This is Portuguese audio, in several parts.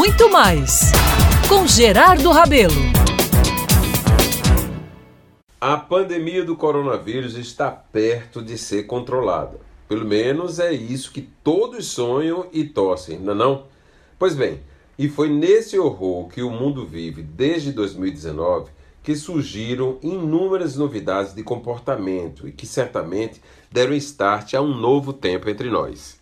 muito mais com Gerardo Rabelo. A pandemia do coronavírus está perto de ser controlada. Pelo menos é isso que todos sonham e torcem, não é não? Pois bem, e foi nesse horror que o mundo vive desde 2019 que surgiram inúmeras novidades de comportamento e que certamente deram start a um novo tempo entre nós.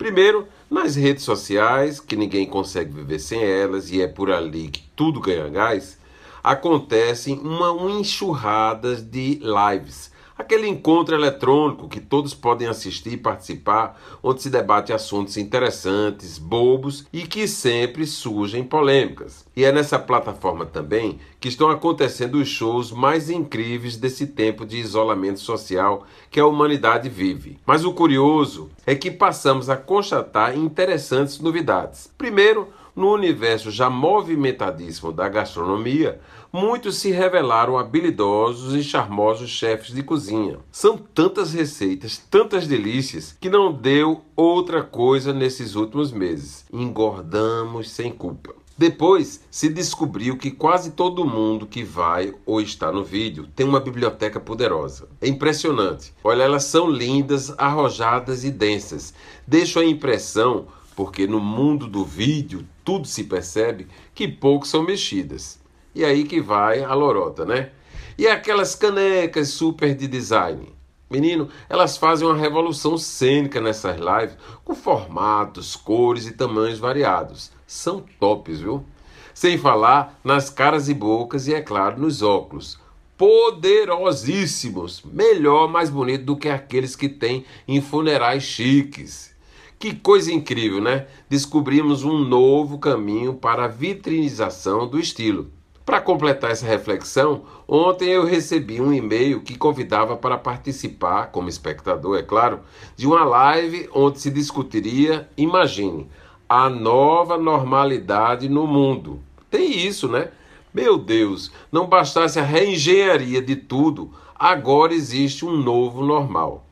Primeiro, nas redes sociais, que ninguém consegue viver sem elas e é por ali que tudo ganha gás, acontecem uma enxurrada de lives Aquele encontro eletrônico que todos podem assistir e participar, onde se debate assuntos interessantes, bobos e que sempre surgem polêmicas. E é nessa plataforma também que estão acontecendo os shows mais incríveis desse tempo de isolamento social que a humanidade vive. Mas o curioso é que passamos a constatar interessantes novidades. Primeiro, no universo já movimentadíssimo da gastronomia, muitos se revelaram habilidosos e charmosos chefes de cozinha. São tantas receitas, tantas delícias, que não deu outra coisa nesses últimos meses. Engordamos sem culpa. Depois se descobriu que quase todo mundo que vai ou está no vídeo tem uma biblioteca poderosa. É impressionante. Olha, elas são lindas, arrojadas e densas. Deixam a impressão porque no mundo do vídeo tudo se percebe que poucos são mexidas. E aí que vai a lorota, né? E aquelas canecas super de design. Menino, elas fazem uma revolução cênica nessas lives, com formatos, cores e tamanhos variados. São tops, viu? Sem falar nas caras e bocas e, é claro, nos óculos. Poderosíssimos! Melhor, mais bonito do que aqueles que tem em funerais chiques. Que coisa incrível, né? Descobrimos um novo caminho para a vitrinização do estilo. Para completar essa reflexão, ontem eu recebi um e-mail que convidava para participar, como espectador, é claro, de uma live onde se discutiria, imagine, a nova normalidade no mundo. Tem isso, né? Meu Deus, não bastasse a reengenharia de tudo, agora existe um novo normal.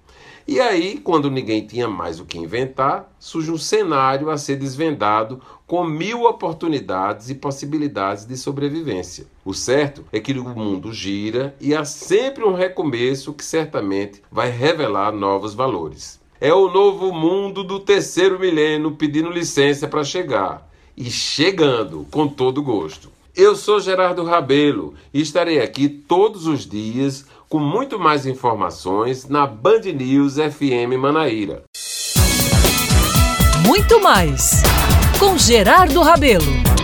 E aí, quando ninguém tinha mais o que inventar, surge um cenário a ser desvendado com mil oportunidades e possibilidades de sobrevivência. O certo é que o mundo gira e há sempre um recomeço que certamente vai revelar novos valores. É o novo mundo do terceiro milênio pedindo licença para chegar e chegando com todo gosto. Eu sou Gerardo Rabelo e estarei aqui todos os dias com muito mais informações na Band News FM Manaíra. Muito mais com Gerardo Rabelo.